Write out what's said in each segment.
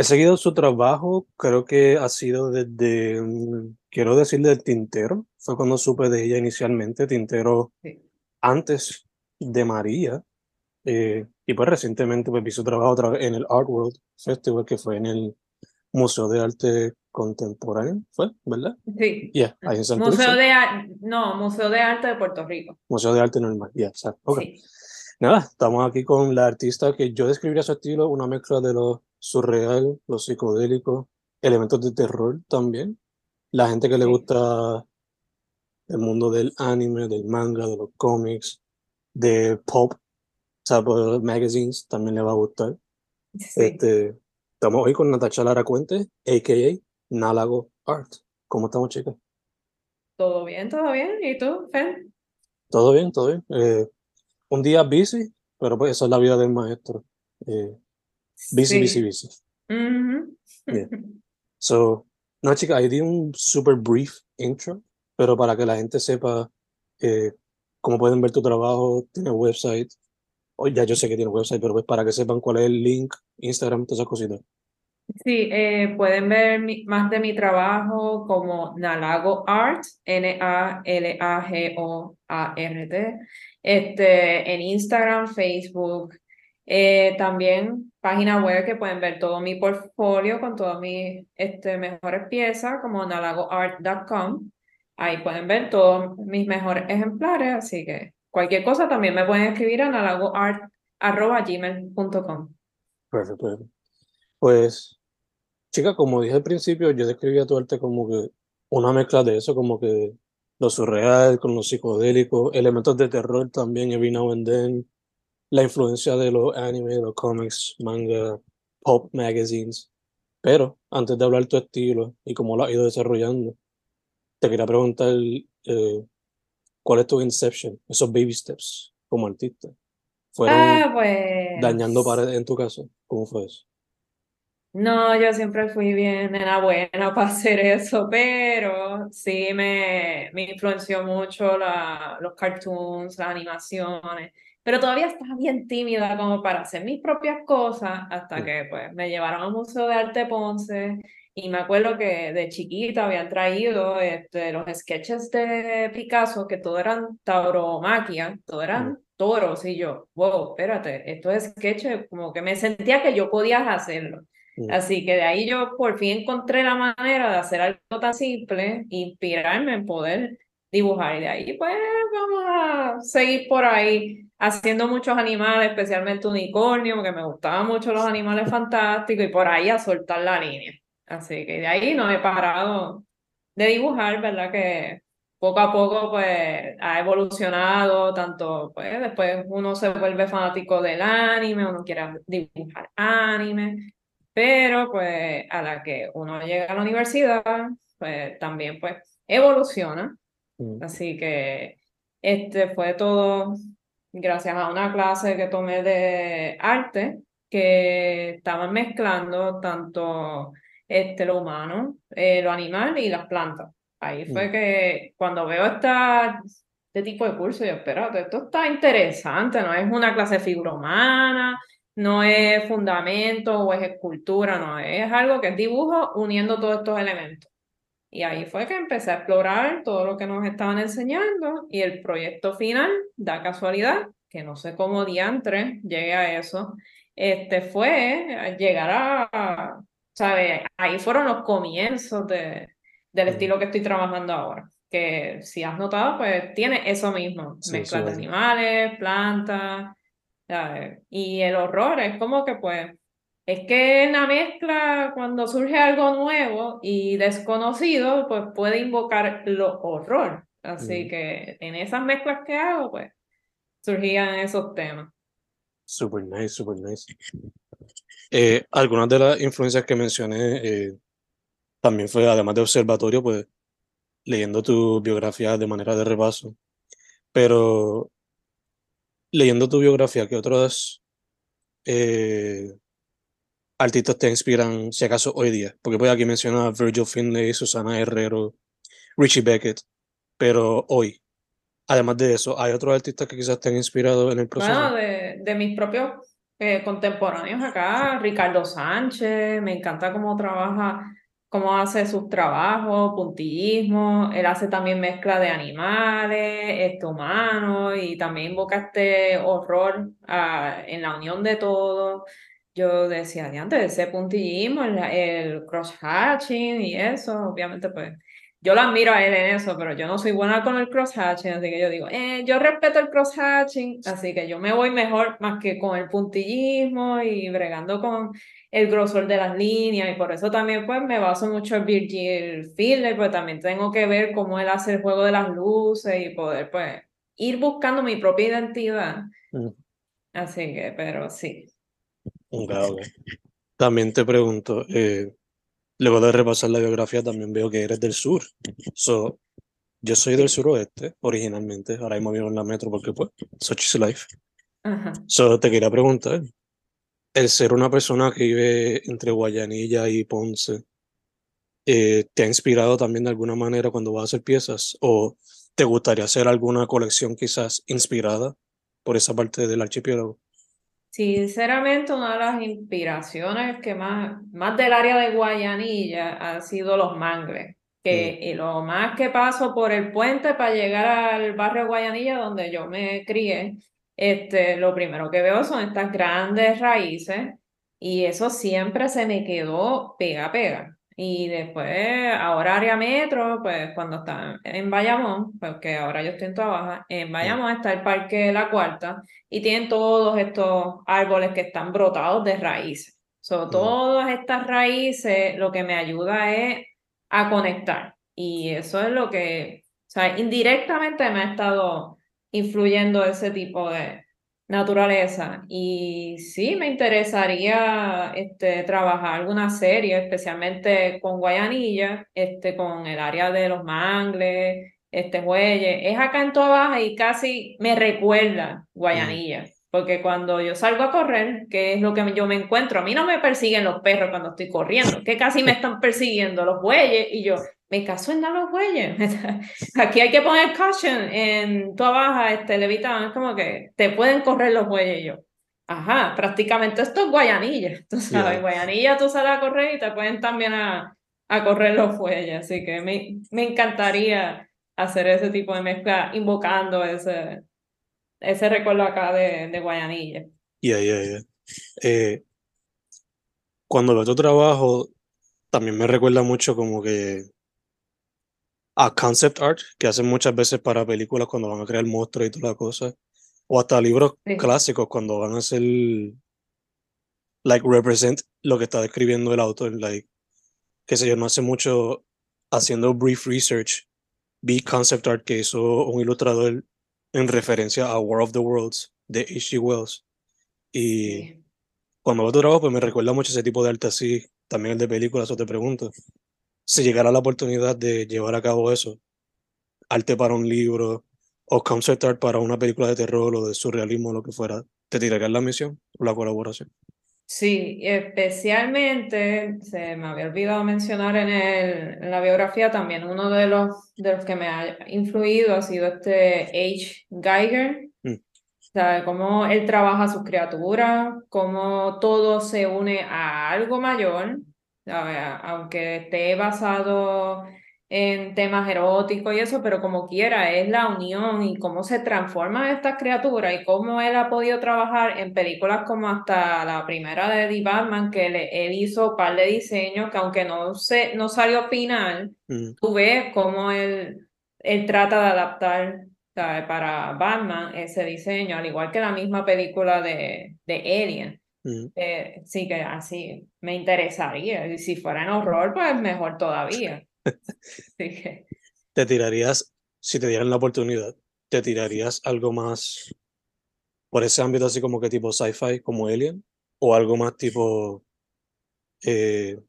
he seguido su trabajo, creo que ha sido desde, mm, quiero decir, del Tintero, fue cuando supe de ella inicialmente, Tintero Sí. antes de María, eh, y pues recientemente pues, vi su trabajo otra vez en el Art World Festival, que fue en el Museo de Arte Contemporáneo, ¿fue? ¿Verdad? Sí. Yeah, ahí en San Museo de Ar- no, Museo de Arte de Puerto Rico. Museo de Arte Normal, yeah, exacto. ok. Sí. Nada, estamos aquí con la artista que yo describiría su estilo, una mezcla de lo surreal, lo psicodélico, elementos de terror también. La gente que le gusta el mundo del anime, del manga, de los cómics, de pop, o sea, magazines, también le va a gustar. Sí. Este, estamos hoy con Natacha Lara Cuente, a.k.a. Nálago Art. ¿Cómo estamos, chicas? Todo bien, todo bien. ¿Y tú, Fen? Todo bien, todo bien. Eh, un día busy, pero pues esa es la vida del maestro. Eh, busy, busy, Sí. busy. Ujú. Yeah. So, no, chica, ahí di un super brief intro, pero para que la gente sepa eh, cómo pueden ver tu trabajo, tiene website. O ya yo sé que tiene website, pero pues para que sepan cuál es el link, Instagram, todas esas cositas. Sí, eh, pueden ver mi- más de mi trabajo como Nalago Art, N-A-L-A-G-O-A-R-T, este, en Instagram, Facebook, eh, también página web que pueden ver todo mi portfolio con todas mis este, mejores piezas, como nalagoart.com. Ahí pueden ver todos mis mejores ejemplares, así que cualquier cosa también me pueden escribir a nalagoart.gmail.com. Perfecto. Pues, chica, como dije al principio, yo describía tu arte como que una mezcla de eso, como que lo surreal con lo psicodélico, elementos de terror también, and then, la influencia de los anime, de los cómics, manga, pop magazines. Pero antes de hablar tu estilo y cómo lo has ido desarrollando, te quería preguntar eh, cuál es tu inception, esos baby steps como artista. ¿Fueron Ah, pues. dañando paredes en tu caso? ¿Cómo fue eso? No, yo siempre fui bien nena buena para hacer eso, pero sí me, me influenció mucho la, los cartoons, las animaciones, pero todavía estaba bien tímida como para hacer mis propias cosas hasta que pues me llevaron al Museo de Arte Ponce y me acuerdo que de chiquita habían traído este, los sketches de Picasso que todo eran tauromaquia, todo eran toros y yo, wow, espérate, estos sketches como que me sentía que yo podía hacerlo. Así que de ahí yo por fin encontré la manera de hacer algo tan simple, inspirarme en poder dibujar. Y de ahí, pues, vamos a seguir por ahí haciendo muchos animales, especialmente unicornio, porque me gustaban mucho los animales fantásticos, y por ahí a soltar la línea. Así que de ahí no he parado de dibujar, ¿verdad? Que poco a poco, pues, ha evolucionado, tanto, pues, después uno se vuelve fanático del anime, uno quiere dibujar anime. Pero pues a la que uno llega a la universidad, pues también pues evoluciona. Mm. Así que este fue todo gracias a una clase que tomé de arte que estaban mezclando tanto este, lo humano, eh, lo animal y las plantas. Ahí fue Mm. que cuando veo esta, este tipo de curso, yo, espérate, esto está interesante, no es una clase de figura humana, no es fundamento o es escultura, no, es algo que es dibujo uniendo todos estos elementos. Y ahí fue que empecé a explorar todo lo que nos estaban enseñando y el proyecto final, da casualidad, que no sé cómo diantre llegué a eso, este fue llegar a, ¿sabes? Ahí fueron los comienzos de, del estilo que estoy trabajando ahora, que si has notado, pues tiene eso mismo, Sí, mezclas de animales, plantas, ¿sabes? Y el horror es como que pues es que en la mezcla, cuando surge algo nuevo y desconocido, pues puede invocar lo horror. Así Mm. que en esas mezclas que hago, pues surgían esos temas. Super nice, super nice. Eh, algunas de las influencias que mencioné eh, también fue, además de observatorio, pues leyendo tu biografía de manera de repaso. Pero leyendo tu biografía, ¿qué otros eh, artistas te inspiran, si acaso, hoy día? Porque pues aquí menciona a Virgil Finlay, Susana Herrero, Richie Beckett, pero hoy, además de eso, ¿hay otros artistas que quizás te han inspirado en el proceso? Bueno, de, de mis propios eh, contemporáneos acá, Ricardo Sánchez, me encanta cómo trabaja, cómo hace sus trabajos, puntillismo, él hace también mezcla de animales, este humano, y también invoca este horror ah, en la unión de todo. Yo decía, antes ese puntillismo, el, el cross-hatching y eso, obviamente pues yo lo admiro a él en eso, pero yo no soy buena con el cross-hatching, así que yo digo, eh, yo respeto el cross-hatching, así que yo me voy mejor más que con el puntillismo y bregando con el grosor de las líneas, y por eso también pues me baso mucho en Virgil Fielder, pues también tengo que ver cómo él hace el juego de las luces y poder pues ir buscando mi propia identidad. Mm. Así que, pero sí. Ok, ok. También te pregunto, eh, luego de repasar la biografía, también veo que eres del sur. So, yo soy del suroeste originalmente, ahora mismo vivo en la metro porque pues, such is life. Ajá. So, te quería preguntar, el ser una persona que vive entre Guayanilla y Ponce, eh, ¿te ha inspirado también de alguna manera cuando vas a hacer piezas? ¿O te gustaría hacer alguna colección quizás inspirada por esa parte del archipiélago? Sinceramente, una de las inspiraciones que más, más del área de Guayanilla han sido los mangles. Que, y lo más que paso por el puente para llegar al barrio Guayanilla, donde yo me crié, este, lo primero que veo son estas grandes raíces y eso siempre se me quedó pega pega. Y después, ahora área metro, pues cuando está en Bayamón, porque ahora yo estoy en Baja, en Bayamón está el Parque La Cuarta y tienen todos estos árboles que están brotados de raíces. So, Mm. todas estas raíces lo que me ayuda es a conectar. Y eso es lo que, o sea, indirectamente me ha estado influyendo ese tipo de naturaleza. Y sí, me interesaría este, trabajar alguna serie, especialmente con Guayanilla, este, con el área de los mangles, este Huelle. Es acá en Toa Baja y casi me recuerda Guayanilla. Porque cuando yo salgo a correr, que es lo que yo me encuentro, a mí no me persiguen los perros cuando estoy corriendo, que casi me están persiguiendo los bueyes y yo, me caso en dar los bueyes. Aquí hay que poner caution en tu baja, este, Levitán, es como que te pueden correr los bueyes yo. Ajá, prácticamente esto es Guayanilla, tú sabes, Yeah. Guayanilla tú sales a correr y te pueden también a, a correr los bueyes, así que me, me encantaría hacer ese tipo de mezcla invocando ese, ese recuerdo acá de, de Guayanilla. Ya, ya, ya. Eh, cuando veo tu trabajo, también me recuerda mucho como que a concept art que hacen muchas veces para películas cuando van a crear monstruos y toda la cosa. O hasta libros Sí. clásicos cuando van a hacer, like, represent lo que está describiendo el autor. Like, qué sé yo, no hace mucho haciendo brief research, vi concept art que hizo un ilustrador en referencia a War of the Worlds de H.G. Wells. Y Sí. cuando veo tu trabajo, pues me recuerda mucho ese tipo de arte así, también el de películas, o te pregunto, si llegara la oportunidad de llevar a cabo eso, arte para un libro, o concept art para una película de terror o de surrealismo, lo que fuera, ¿te tirarías la misión o la colaboración? Sí, especialmente, se me había olvidado mencionar en, el, en la biografía también, uno de los, de los que me ha influido ha sido este H. Geiger, Mm. o sea, cómo él trabaja sus criaturas, cómo todo se une a algo mayor. Aunque esté basado en temas eróticos y eso, pero como quiera, es la unión y cómo se transforman estas criaturas y cómo él ha podido trabajar en películas como hasta la primera de The Batman, que le- él hizo un par de diseños que aunque no, se, no salió final, Mm, tú ves cómo él, él trata de adaptar ¿sabe? para Batman ese diseño, al igual que la misma película de, de Alien. Mm. Eh, sí que así me interesaría. Y si fuera en horror, pues mejor todavía. Así que, ¿Te tirarías, si te dieran la oportunidad, te tirarías algo más por ese ámbito así como que tipo sci-fi, como Alien? ¿O algo más tipo, eh,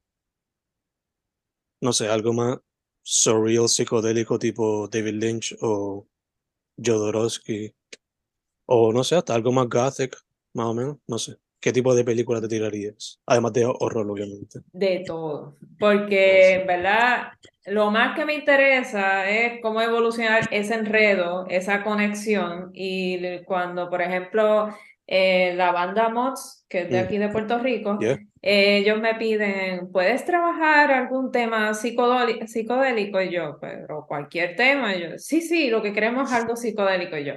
no sé, algo más surreal, psicodélico tipo David Lynch o Jodorowsky? O no sé, hasta algo más gothic, más o menos, no sé. ¿Qué tipo de película te tirarías? Además de horror, obviamente. de todo. Porque, en verdad, lo más que me interesa es cómo evolucionar ese enredo, esa conexión. Y cuando, por ejemplo, eh, la banda Mods, que es de Mm. aquí de Puerto Rico, Yeah. eh, ellos me piden, ¿puedes trabajar algún tema psicodélico? psicodélico? Y yo, pero cualquier tema. Y yo, sí, sí, lo que queremos es algo psicodélico. Y yo,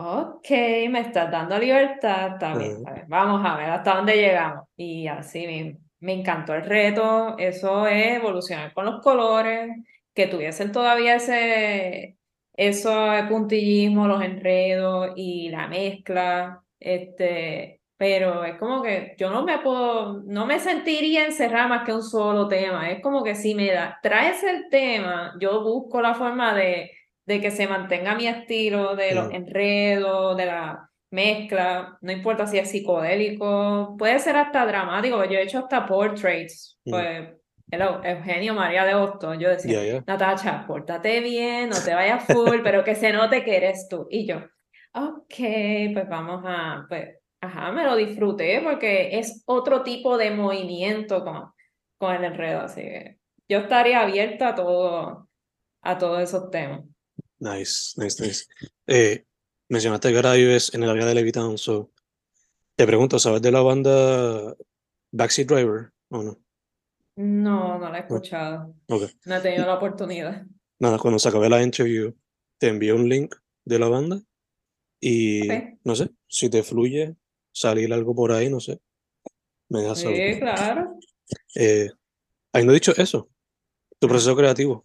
ok, me estás dando libertad, está bien, Ujú. está bien, Vamos a ver hasta dónde llegamos. Y así mismo. Me encantó el reto, eso es evolucionar con los colores, que tuviesen todavía ese, eso puntillismo, los enredos y la mezcla, este, pero es como que yo no me puedo, no me sentiría encerrada más que un solo tema, es como que si me da, traes el tema, yo busco la forma de, de que se mantenga mi estilo, de los enredos, de la mezcla, no importa si es psicodélico, puede ser hasta dramático, yo he hecho hasta portraits, pues, hello, Eugenio María de Hostos, yo decía, Ya, ya. Natacha, pórtate bien, no te vayas full, pero que se note que eres tú. Y yo, ok, pues vamos a, pues, ajá, me lo disfruté porque es otro tipo de movimiento con, con el enredo, así que yo estaría abierta a todo, a todos esos temas. Nice, nice, nice. Eh, mencionaste que ahora vives en el área de Levittown, so te pregunto, ¿sabes de la banda Backseat Driver o no? No, no la he escuchado, Ok. no he tenido la oportunidad. Nada, cuando se acabe la interview, te envío un link de la banda y no sé, si te fluye salir algo por ahí, no sé, me dejas saber. Sí, claro. Eh, habiendo dicho eso, tu proceso creativo,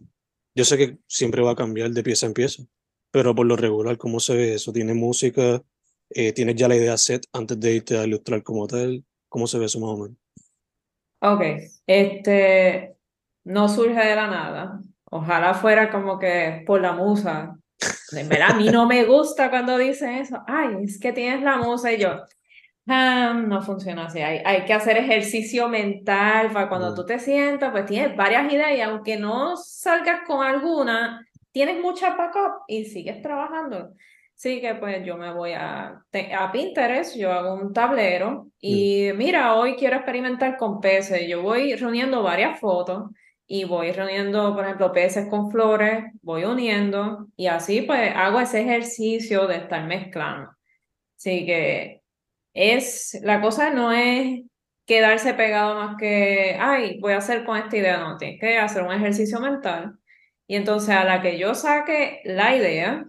yo sé que siempre va a cambiar de pieza en pieza, pero por lo regular, ¿cómo se ve eso? ¿Tienes música? Eh, ¿tienes ya la idea set antes de irte a ilustrar como tal? ¿Cómo se ve eso más o menos? Ok, este no surge de la nada. Ojalá fuera como que por la musa. En verdad, a mí no me gusta cuando dicen eso. Ay, es que tienes la musa y yo. "Ah, no funciona así. Hay, hay que hacer ejercicio mental para cuando tú te sientas, pues tienes varias ideas y aunque no salgas con alguna, tienes muchas backup y sigues trabajando. Sí, que pues yo me voy a, a Pinterest, yo hago un tablero y mira, hoy quiero experimentar con peces. Yo voy reuniendo varias fotos y voy reuniendo, por ejemplo, peces con flores, voy uniendo y así pues hago ese ejercicio de estar mezclando. Así que es, la cosa no es quedarse pegado más que, ay, voy a hacer con esta idea, no, tienes que hacer un ejercicio mental. Y entonces a la que yo saque la idea,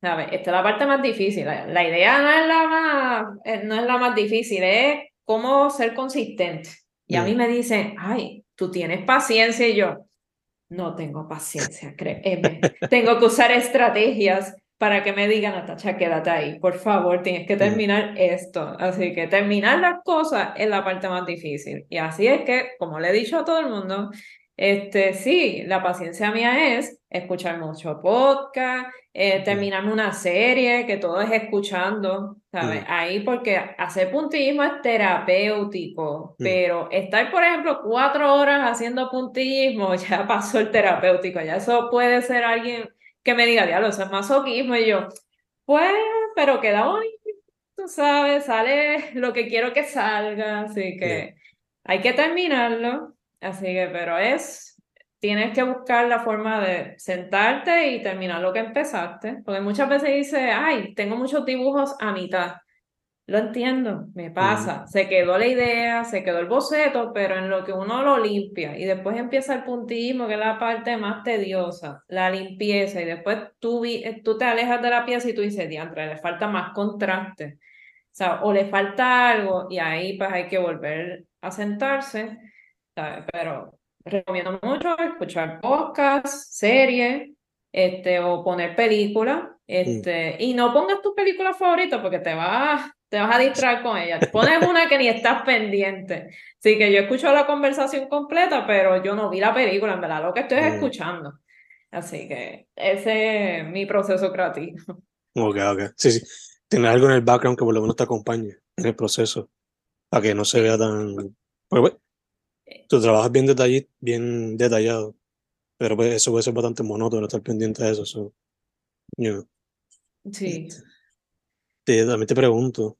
¿sabes? Esta es la parte más difícil. La, la idea no es la más, eh, no es la más difícil, es cómo ser consistente. Y a Mm. mí me dicen, ay, tú tienes paciencia y yo, no tengo paciencia, créeme. Tengo que usar estrategias para que me digan, Natacha, quédate ahí, por favor, tienes que terminar esto. Así que terminar las cosas es la parte más difícil. Y así es que, como le he dicho a todo el mundo, este, sí, la paciencia mía es escuchar mucho podcast, eh, terminarme una serie, que todo es escuchando, ¿sabes? Ahí porque hacer puntillismo es terapéutico, pero estar, por ejemplo, cuatro horas haciendo puntillismo, ya pasó el terapéutico, ya eso puede ser alguien que me diga, diablo, eso es masoquismo, y yo, pues, pero queda bonito, tú sabes, sale lo que quiero que salga, así que hay que terminarlo. Así que, pero es, tienes que buscar la forma de sentarte y terminar lo que empezaste, porque muchas veces dice, ay, tengo muchos dibujos a mitad. Lo entiendo, me pasa. Se quedó la idea, se quedó el boceto, pero en lo que uno lo limpia y después empieza el puntismo, que es la parte más tediosa, la limpieza, y después tú, eh, tú te alejas de la pieza y tú dices, diantre, le falta más contraste. O sea, o le falta algo y ahí pues hay que volver a sentarse, Pero recomiendo mucho escuchar podcasts, series, este, o poner películas, este, y no pongas tu película favorita porque te vas te vas a distraer con ella. Te pones una que ni estás pendiente. Sí, que yo escucho la conversación completa, pero yo no vi la película, en verdad, lo que estoy es mm. escuchando. Así que ese es mi proceso creativo. Ok, ok. Sí, sí. Tener algo en el background que por lo menos te acompañe en el proceso, para que no se vea tan... Pues, pues, tu trabajo es bien, detallado, bien detallado, pero pues eso puede ser bastante monótono estar pendiente de eso. So, Sí. Te, también te pregunto,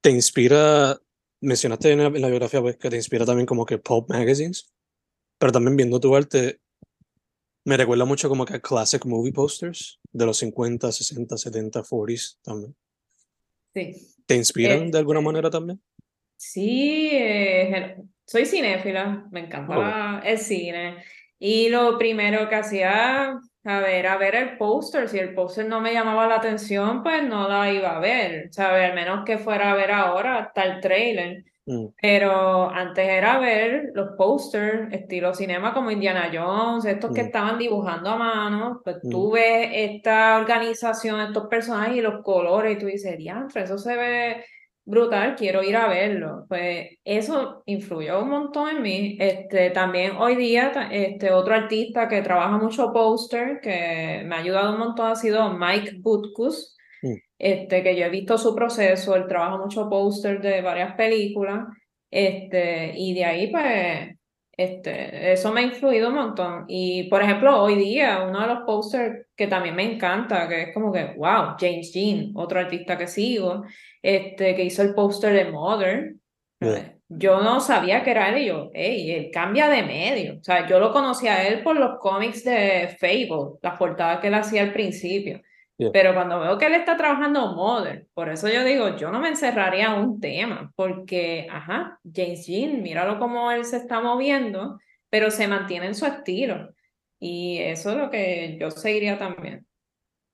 ¿te inspira, mencionaste en la, biografía pues, que te inspira también como que pop magazines, pero también viendo tu arte, me recuerda mucho como que a classic movie posters de los 50, 60, 70, 40s también. Sí. ¿Te inspiran de alguna este, manera también? Sí, eh, soy cinéfila, me encanta el cine. Y lo primero que hacía a ver, a ver el póster. Si el póster no me llamaba la atención, pues no la iba a ver. ¿Sabes? Al menos que fuera a ver ahora hasta el trailer. Mm. Pero antes era ver los posters, estilo cinema como Indiana Jones, estos que mm. estaban dibujando a mano. Pues mm. tú ves esta organización, estos personajes y los colores, y tú dices, diantre, eso se ve brutal, quiero ir a verlo. Pues eso influyó un montón en mí. Este, también hoy día, este, otro artista que trabaja mucho póster, que me ha ayudado un montón, ha sido Mike Butkus, mm. este, que yo he visto su proceso, él trabaja mucho póster de varias películas, este, y de ahí pues este, eso me ha influido un montón. Y por ejemplo, hoy día, uno de los posters que también me encanta, que es como que, wow, James Jean, otro artista que sigo, este, que hizo el póster de Modern. Yo no sabía que era él y yo, hey, él cambia de medio. O sea, yo lo conocí a él por los cómics de Fable, las portadas que él hacía al principio. Pero cuando veo que él está trabajando modern, por eso yo digo, yo no me encerraría en un tema, porque, ajá, James Jean, míralo cómo él se está moviendo, pero se mantiene en su estilo. Y eso es lo que yo seguiría también.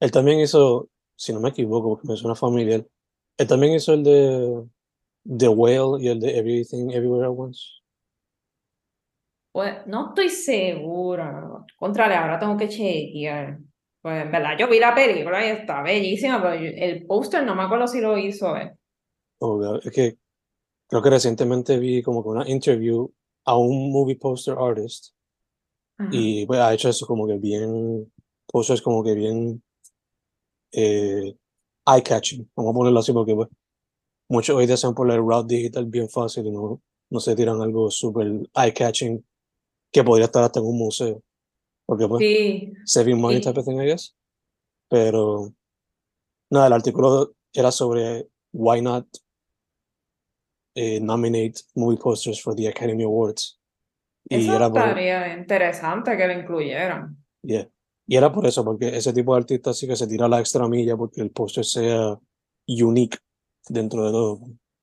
Él también hizo, si no me equivoco, porque me suena familiar, él también hizo el de The Whale y el de Everything Everywhere at Once. Pues no estoy segura. Contrale, ahora tengo que chequear. Pues en verdad, yo vi la película y está bellísima, pero el póster no me acuerdo si lo hizo él. Oh, es que creo que recientemente vi como que una interview a un movie poster artist y pues ha hecho eso como que bien, posters como que bien eh, eye-catching, vamos a ponerlo así porque pues muchos hoy desean por el route digital bien fácil y no, no se tiran algo súper eye-catching que podría estar hasta en un museo. Porque pues, sí. saving money type of thing, I guess. Pero, nada, el artículo era sobre why not eh, nominate movie posters for the Academy Awards. Y eso era estaría interesante que lo incluyeran. Yeah. Y era por eso, porque ese tipo de artista sí que se tira la extra milla porque el póster sea unique dentro de todo.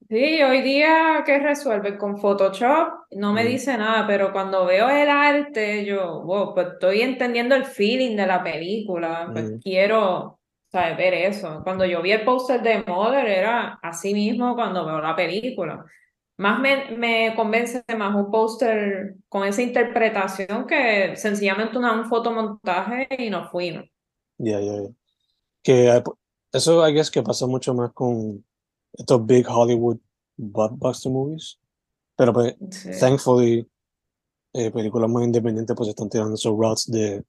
Sí, hoy día, ¿qué resuelve? Con Photoshop no me mm. dice nada, pero cuando veo el arte, yo, wow, pues estoy entendiendo el feeling de la película, pues mm. quiero ¿sabes? ver eso. Cuando yo vi el póster de Mother era así mismo cuando veo la película. Más me, me convence más un póster con esa interpretación que sencillamente una, un fotomontaje y nos fuimos. Ya, ya, ya. Que eh, eso, I guess, que pasa mucho más con estos big Hollywood blockbuster movies. Pero pues, thankfully, eh, películas más independientes pues están tirando esos routes de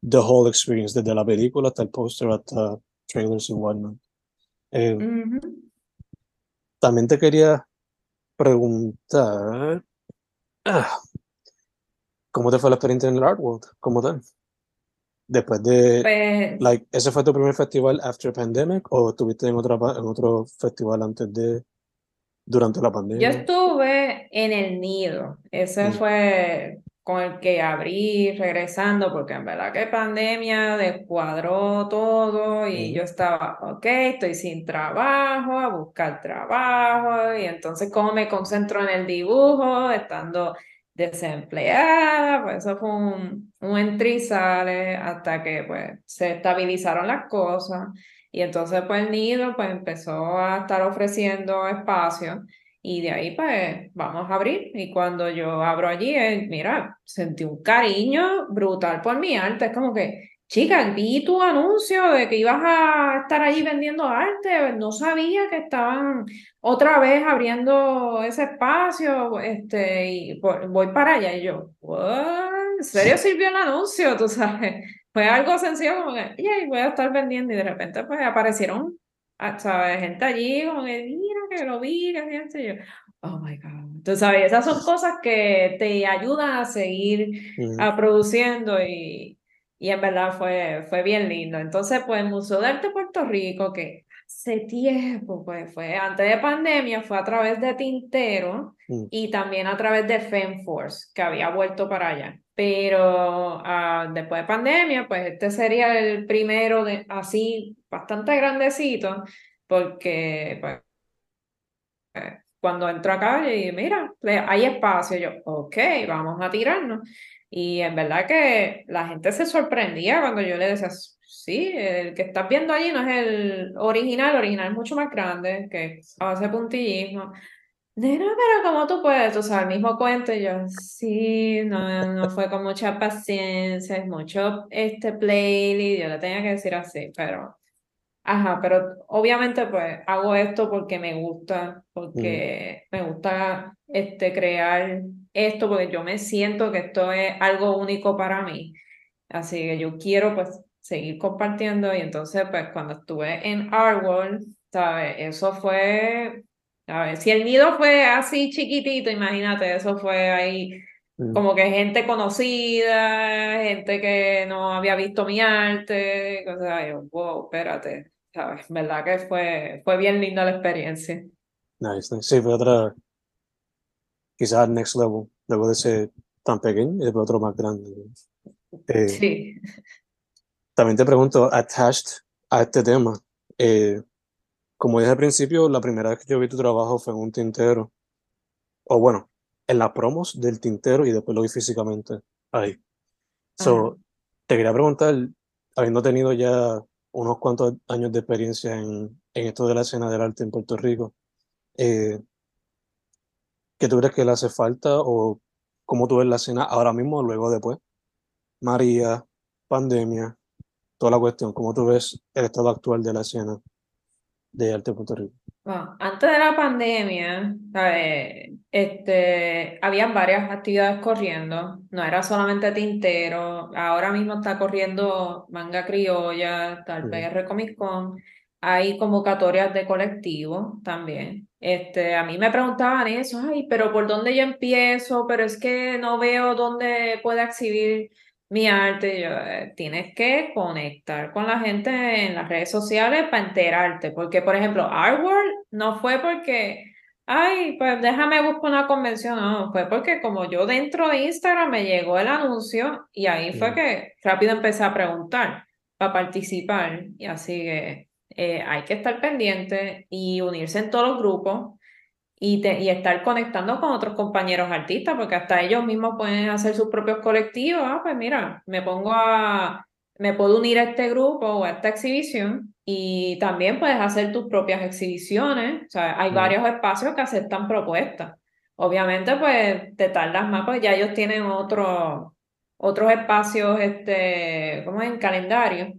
the whole experience, desde la película hasta el póster, hasta trailers y whatnot. Eh, También te quería preguntar, ah, ¿cómo te fue la experiencia en el Art World como tal? Después de, Pues like, ¿ese fue tu primer festival after pandemic o estuviste en otra, en otro festival antes de, durante la yo pandemia? estuve en el nido. Ese Mm. fue con el que abrí regresando, porque en verdad que pandemia descuadró todo y yo estaba, ok, estoy sin trabajo, a buscar trabajo, y entonces cómo me concentro en el dibujo, estando desempleada, pues eso fue un, un sale hasta que pues se estabilizaron las cosas. Y entonces pues el nido pues empezó a estar ofreciendo espacio y de ahí pues vamos a abrir. Y cuando yo abro allí, eh, mira, sentí un cariño brutal por mi arte, es como que, chica, vi tu anuncio de que ibas a estar allí vendiendo arte, no sabía que estaban otra vez abriendo ese espacio, este, y voy, para allá y yo, "What? ¿En serio sirvió el anuncio? Tú sabes, fue algo sencillo como que, "Yay, voy a estar vendiendo y de repente pues aparecieron, ah, ¿sabes? Gente allí como que, mira que lo vi, que vi esto", y yo, oh my God. Tú sabes, esas son cosas que te ayudan a seguir Ujú. a produciendo y, y en verdad fue, fue bien lindo. Entonces, pues el Museo de Arte Puerto Rico, que hace tiempo, pues fue antes de pandemia, fue a través de Tintero Mm. y también a través de FemForce, que había vuelto para allá. Pero ah, después de pandemia, pues este sería el primero de así, bastante grandecito, porque pues cuando entro acá y mira, hay espacio, yo, ok, vamos a tirarnos. Y en verdad que la gente se sorprendía cuando yo le decía, sí, el que estás viendo allí no es el original, el original es mucho más grande, que hace puntillismo. Nena, pero ¿cómo tú puedes? Tú sabes, el mismo cuento, y yo, sí, no, no fue con mucha paciencia, es mucho este playlist, yo le tenía que decir así, pero... Ajá, pero obviamente pues hago esto porque me gusta, porque me gusta este, crear esto, porque yo me siento que esto es algo único para mí. Así que yo quiero pues seguir compartiendo y entonces pues cuando estuve en Artworld, ¿sabes? Eso fue, a ver, si el nido fue así chiquitito, imagínate, eso fue ahí Mm. como que gente conocida, gente que no había visto mi arte, cosas, yo, wow, espérate, ¿sabes? ¿Verdad que fue, fue bien linda la experiencia? Nice, nice. Sí, fue otra, quizás next level, luego de ser tan pequeño y después otro más grande. Eh, Sí. También te pregunto, attached a este tema, eh, como dije al principio, la primera vez que yo vi tu trabajo fue en un tintero, o bueno, en las promos del tintero y después lo vi físicamente ahí. So, te quería preguntar, habiendo tenido ya unos cuantos años de experiencia en, en esto de la escena del arte en Puerto Rico, eh, ¿qué tú crees que le hace falta o cómo tú ves la escena ahora mismo o luego después? María, pandemia, toda la cuestión, ¿cómo tú ves el estado actual de la escena de arte en Puerto Rico? Bueno, antes de la pandemia, ¿sabes? Este, habían varias actividades corriendo, no era solamente Tintero, ahora mismo está corriendo Manga Criolla, está el. PR Comic Con, hay convocatorias de colectivo también. Este, a mí me preguntaban eso, ay, pero ¿por dónde yo empiezo? Pero es que no veo dónde pueda exhibir mi arte, yo, eh, tienes que conectar con la gente en las redes sociales para enterarte, porque por ejemplo, Artworld no fue porque, ay, pues déjame buscar una convención, no, fue porque como yo dentro de Instagram me llegó el anuncio y ahí fue que rápido empecé a preguntar para participar y así que eh, hay que estar pendiente y unirse en todos los grupos y, te- y estar conectando con otros compañeros artistas, porque hasta ellos mismos pueden hacer sus propios colectivos. Ah, pues mira, me pongo a, me puedo unir a este grupo o a esta exhibición y también puedes hacer tus propias exhibiciones. O sea, hay varios espacios que aceptan propuestas. Obviamente, pues te tardas más, pues ya ellos tienen otros otros espacios, este, como en calendario.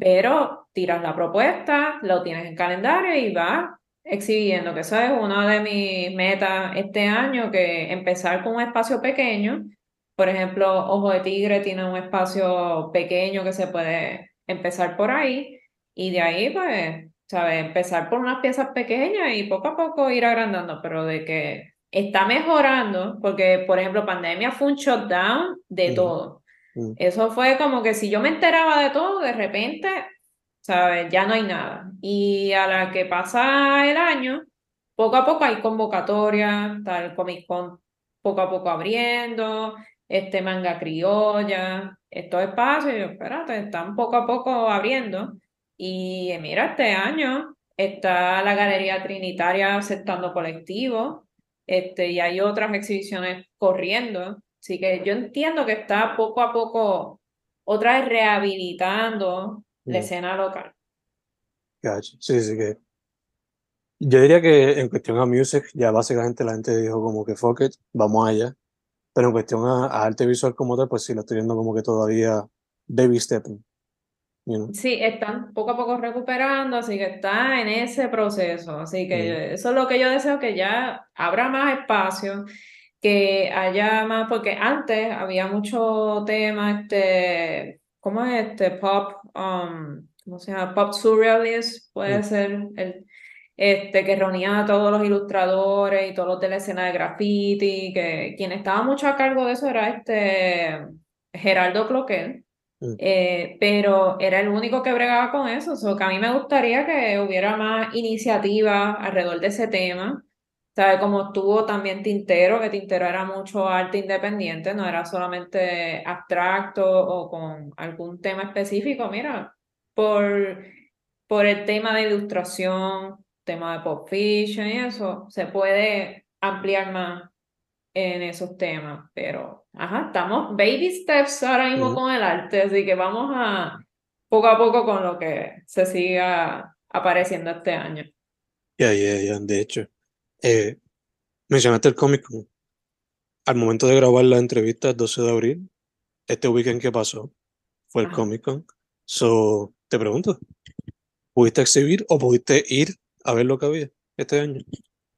Pero tiras la propuesta, lo tienes en calendario y vas exhibiendo, que eso es una de mis metas este año, que empezar con un espacio pequeño. Por ejemplo, Ojo de Tigre tiene un espacio pequeño que se puede empezar por ahí y de ahí, pues, ¿sabes? Empezar por unas piezas pequeñas y poco a poco ir agrandando, pero de que está mejorando, porque, por ejemplo, pandemia fue un shutdown de Ujú. todo. Mm. Eso fue como que si yo me enteraba de todo, de repente, ¿sabes? Ya no hay nada. Y a la que pasa el año, poco a poco hay convocatorias, el Comic Con poco a poco abriendo, este manga criolla, estos espacios, y yo, espérate, están poco a poco abriendo. Y mira, este año está la Galería Trinitaria aceptando colectivos, este, y hay otras exhibiciones corriendo. Así que yo entiendo que está poco a poco otra vez rehabilitando la escena local. Gotcha. Sí, sí que. Yo diría que en cuestión a music, ya básicamente la gente dijo como que fuck it, vamos allá. Pero en cuestión a, a arte visual como tal, pues sí, lo estoy viendo como que todavía baby stepping. You know? Sí, están poco a poco recuperando, así que está en ese proceso. Así Mm. que eso es lo que yo deseo, que ya abra más espacio, que haya más, porque antes había mucho tema, este, ¿cómo es este? Pop, um, ¿cómo se llama? Pop surrealist, puede ser, el, este, que reunía a todos los ilustradores y todos los de la escena de graffiti, que quien estaba mucho a cargo de eso era este Gerardo Cloquel. Mm. Eh, pero era el único que bregaba con eso, so que a mí me gustaría que hubiera más iniciativa alrededor de ese tema, ¿sabes? Como estuvo también Tintero, que Tintero era mucho arte independiente, no era solamente abstracto o con algún tema específico, mira, por, por el tema de ilustración, tema de pop fiction y eso, se puede ampliar más en esos temas, pero ajá, estamos baby steps ahora mismo con el arte, así que vamos a poco a poco con lo que se siga apareciendo este año. Ya, ya, ya, de hecho. Eh, mencionaste el Comic Con. Al momento de grabar la entrevista el 12 de abril, este weekend que pasó fue el Ajá. Comic Con. So, te pregunto, ¿pudiste exhibir o pudiste ir a ver lo que había este año?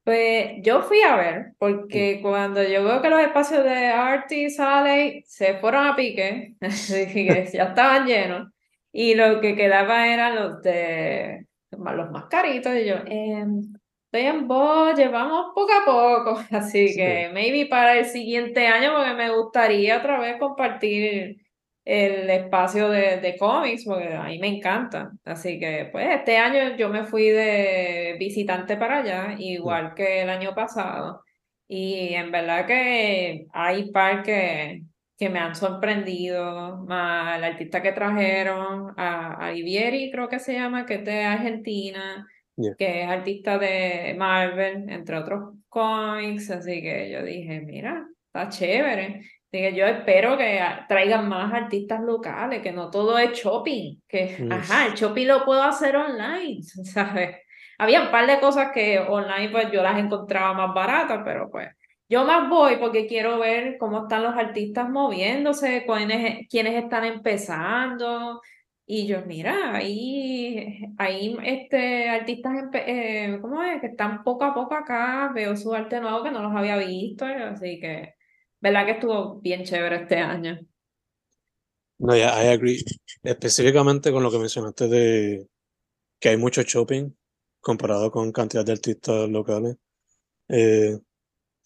Pues yo fui a ver, porque cuando yo veo que los espacios de Artie y Sally se fueron a pique, ya estaban llenos, y lo que quedaba eran los de los más caritos, y yo, em, estoy en budget, vamos poco a poco, así Sí. que maybe para el siguiente año, porque me gustaría otra vez compartir el espacio de, de cómics, porque a mí me encanta. Así que, pues, este año yo me fui de visitante para allá, igual que el año pasado. Y en verdad que hay par que, que me han sorprendido, más el artista que trajeron, a, a Olivieri, creo que se llama, que es de Argentina, Yeah. que es artista de Marvel, entre otros cómics. Así que yo dije, mira, está chévere. Así que yo espero que traigan más artistas locales, que no todo es shopping, que, ajá, el shopping lo puedo hacer online, ¿sabes? Había un par de cosas que online pues yo las encontraba más baratas, pero pues yo más voy porque quiero ver cómo están los artistas moviéndose, quiénes, quiénes están empezando. Y yo, mira, ahí, ahí este, artistas, eh, ¿cómo es? Que están poco a poco acá, veo su arte nuevo que no los había visto, así que, ¿verdad que estuvo bien chévere este año? No, ya, I agree. Específicamente con lo que mencionaste de que hay mucho shopping comparado con cantidad de artistas locales. Eh,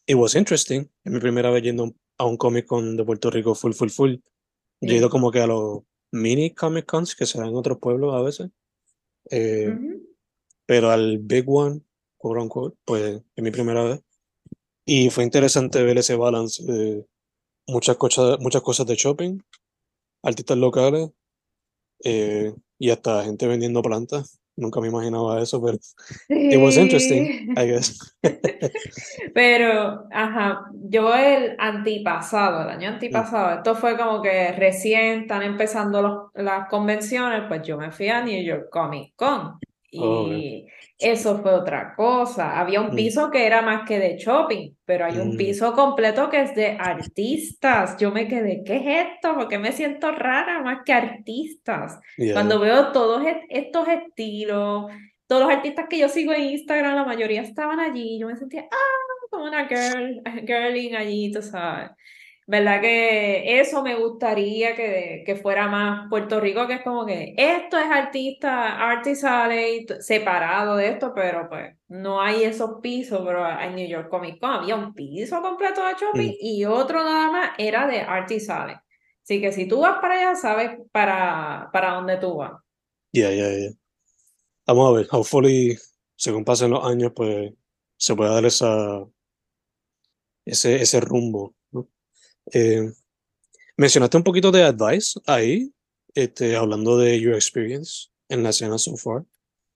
it was interesting. Es mi primera vez yendo a un- Comic Con de Puerto Rico full, full, full. Yo he ido como que a los mini Comic Cons que se dan en otros pueblos a veces. Eh, Ujú. pero al Big One, quote unquote, pues es mi primera vez. Y fue interesante ver ese balance de muchas cosas, muchas cosas de shopping, artistas locales eh, y hasta gente vendiendo plantas. Nunca me imaginaba eso, pero it was interesting. I guess. Pero, ajá, yo el antipasado, el año antipasado, esto fue como que recién están empezando los- las convenciones, pues yo me fui a New York Comic Con Oh, y eso fue otra cosa. Había un Mm. piso que era más que de shopping, pero hay un Mm. piso completo que es de artistas. Yo me quedé, ¿qué es esto? Porque me siento rara más que artistas. Yeah, Cuando veo todos est- estos estilos, todos los artistas que yo sigo en Instagram, la mayoría estaban allí. Yo me sentía, ah, como una girl, girling allí, tú sabes. ¿Verdad que eso me gustaría que, que fuera más Puerto Rico, que es como que esto es artista, artist alley, t- separado de esto, pero pues no hay esos pisos, pero en New York Comic Con había un piso completo de shopping y otro nada más era de artist alley. Así que si tú vas para allá, sabes para, para dónde tú vas. Ya, ya, ya. Vamos a ver, hopefully, según pasen los años, pues se pueda dar esa, ese, ese rumbo. Eh, mencionaste un poquito de advice ahí, este, hablando de your experience en la escena so far,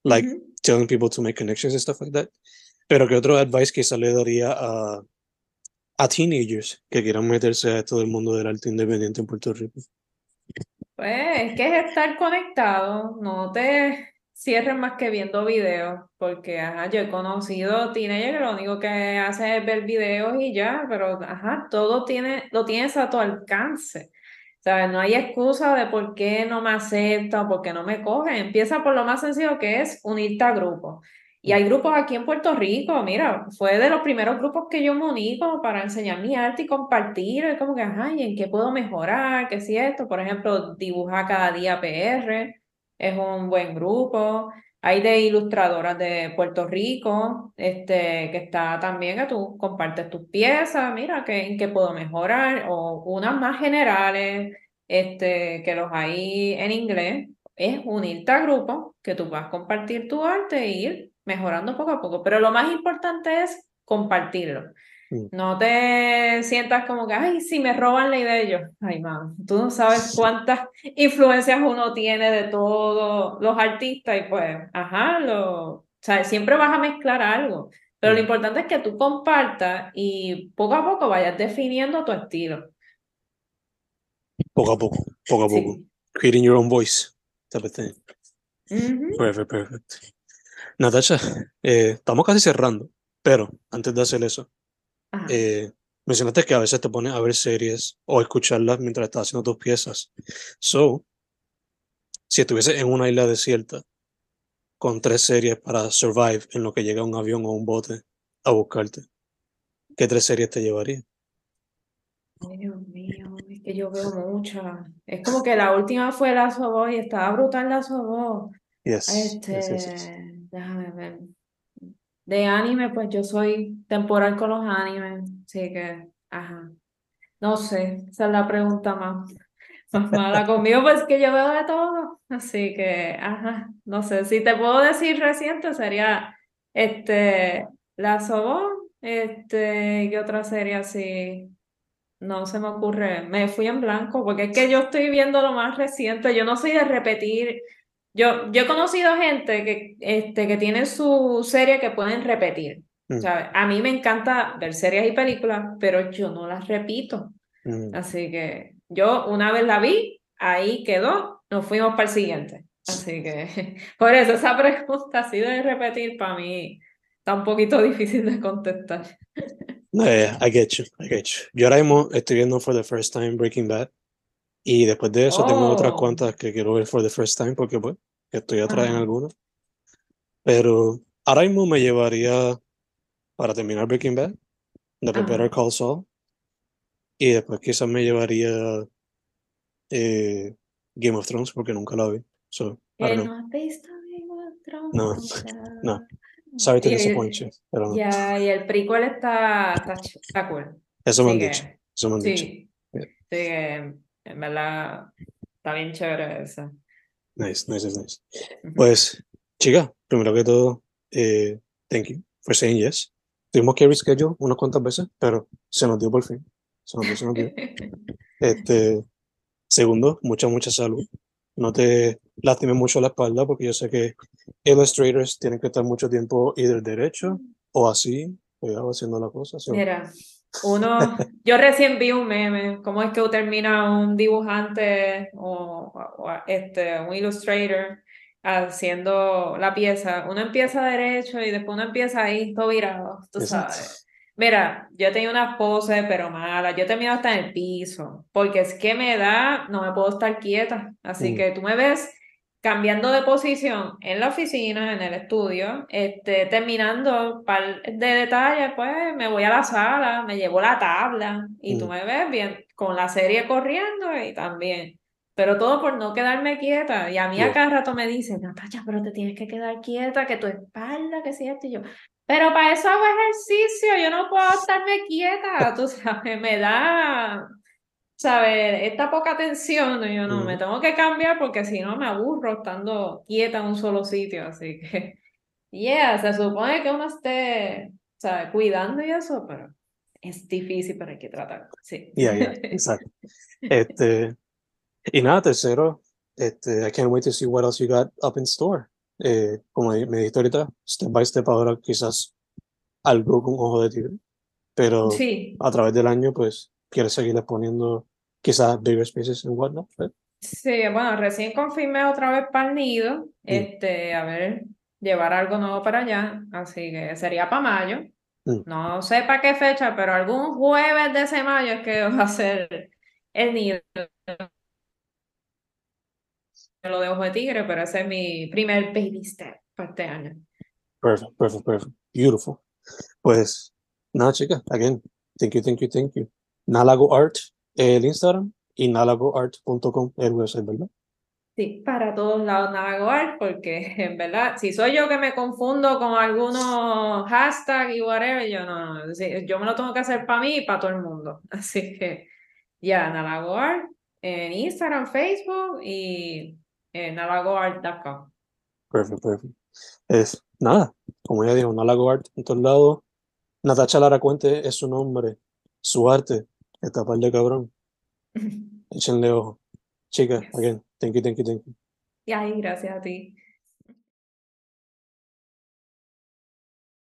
like telling people to make connections and stuff like that. Pero ¿qué otro advice quizá le daría a, a teenagers que quieran meterse a todo el mundo del arte independiente en Puerto Rico? Pues es que es estar conectado, no te cierres más que viendo videos, porque ajá, yo he conocido teenagers que lo único que hacen es ver videos y ya, pero ajá, todo tiene, lo tienes a tu alcance. ¿Sabes? No hay excusa de por qué no me acepta o por qué no me cogen. Empieza por lo más sencillo que es unirte a grupos. Y hay grupos aquí en Puerto Rico, mira, fue de los primeros grupos que yo me uní como para enseñar mi arte y compartir, es como que, ajá, ¿y en qué puedo mejorar? ¿Qué si esto? Por ejemplo, Dibuja Cada Día PR es un buen grupo. Hay de ilustradoras de Puerto Rico, este, que está también que tú compartes tus piezas, mira, que, en qué puedo mejorar, o unas más generales, este, que los hay en inglés, es unirte a grupos que tú vas a compartir tu arte e ir mejorando poco a poco. Pero lo más importante es compartirlo. No te sientas como que, ay, si me roban la idea de yo. Ay, mam, tú no sabes cuántas influencias uno tiene de todos los artistas y pues, ajá, lo, o sea, siempre vas a mezclar algo. Pero lo importante es que tú compartas y poco a poco vayas definiendo tu estilo. Poco a poco, poco a poco. Sí. Creating your own voice, type of thing. Perfect, perfect. Natasha, eh, estamos casi cerrando, pero antes de hacer eso. Eh, mencionaste que a veces te pones a ver series o escucharlas mientras estás haciendo tus piezas. So, si estuvieses en una isla desierta con tres series para survive en lo que llega un avión o un bote a buscarte, ¿qué tres series te llevarías? Ay, Dios mío, es que yo veo muchas. Es como que la última fue la Sobó y estaba brutal la Sobó. Yes, yes, Este, yes, yes. déjame ver. De anime, pues yo soy temporal con los animes, así que, ajá. No sé, esa es la pregunta más, más mala conmigo, pues que yo veo de todo. Así que, ajá, no sé. Si te puedo decir reciente, sería este, La Sobó, este, ¿qué otra serie así? No se me ocurre, me fui en blanco, porque es que yo estoy viendo lo más reciente, yo no soy de repetir. Yo, yo he conocido gente que, este, que tiene su serie que pueden repetir. Mm. ¿sabes? A mí me encanta ver series y películas, pero yo no las repito. Mm, Así que yo una vez la vi, ahí quedó, nos fuimos para el siguiente. Así que por eso esa pregunta así de repetir para mí está un poquito difícil de contestar. Eh, I get you, I get you. Yo ahora mismo estoy viendo for the first time Breaking Bad y después de eso tengo otras Oh. cuantas que quiero ver for the first time porque pues estoy atrás en Ajá. algunas. Pero ahora mismo me llevaría para terminar Breaking Bad, después Ajá. Better Call Saul y después quizás me llevaría eh, Game of Thrones porque nunca la vi. So, I Que don't know. no has visto Game of Thrones, No, o sea, no. Sorry to disappoint you, pero no. Ya, y el prequel está, está, está cool. Eso me Así han dicho, que, eso me han dicho. sí, Yeah. sí, que en verdad está bien chévere eso. Nice, nice, nice, nice. Ujú. Pues, chica, primero que todo, eh, thank you for saying yes. Tuvimos que reschedule unas cuantas veces, pero se nos dio por fin. Se nos dio, se nos dio. Este, segundo, mucha, mucha salud. No te lastimes mucho la espalda porque yo sé que illustrators tienen que estar mucho tiempo either derecho o así, cuidado haciendo la cosa. Mira, uno, yo recién vi un meme, cómo es que termina un dibujante o, o este, un illustrator haciendo la pieza. Uno empieza derecho y después uno empieza ahí todo virado, tú Exacto. sabes. Mira, yo tenía unas poses, pero malas. Yo he terminado hasta en el piso, porque es que me da, no me puedo estar quieta. Así Mm. que tú me ves cambiando de posición en la oficina, en el estudio, este, terminando par de detalles, pues me voy a la sala, me llevo la tabla y tú Mm. me ves bien con la serie corriendo y también. Pero todo por no quedarme quieta. Y a mí a Yeah. cada rato me dicen, Natacha, pero te tienes que quedar quieta, que tu espalda, que si esto y yo. Pero para eso hago ejercicio, yo no puedo estarme quieta, tú sabes, me da, ¿sabes? Esta poca atención, yo no, me Ujú. tengo que cambiar porque si no me aburro estando quieta en un solo sitio, así que, yeah, se supone que uno esté, ¿sabes? Cuidando y eso, pero es difícil, pero hay que tratar, sí. Ya, ya, exacto. Este, y nada, tercero, este, I can't wait to see what else you got up in store. Eh, como me dijiste ahorita, step by step ahora quizás algo con ojo de tigre, pero Sí, a través del año, pues, quieres seguirles poniendo quizás bigger spaces and whatnot, right? sí, bueno, recién confirmé otra vez para el nido, Mm. este, a ver, llevar algo nuevo para allá, así que sería para mayo. Mm. No sé para qué fecha, pero algún jueves de ese mayo es que va a ser el nido. Lo de ojo de tigre, pero ese es mi primer baby step para este año. Perfect, perfect, perfect. Beautiful. Pues, nada, chicas, again, thank you, thank you, thank you. Nalago Art, el Instagram, y nalagoart.com, el website, ¿verdad? Sí, para todos lados navegar, porque en verdad, si soy yo que me confundo con algunos hashtags y whatever, yo no, yo me lo tengo que hacer para mí y para todo el mundo. Así que ya, Nalagoart en Instagram, Facebook y eh, nalagoart.com. Perfect, perfect. Es, nada, como ya dijo, Nalago Art en todos lados. Natacha Lara Cuente es su nombre, su arte, esta par de cabrón. Échenle ojo. Chicas, again, thank you, thank you, thank you. Y ahí, gracias a ti.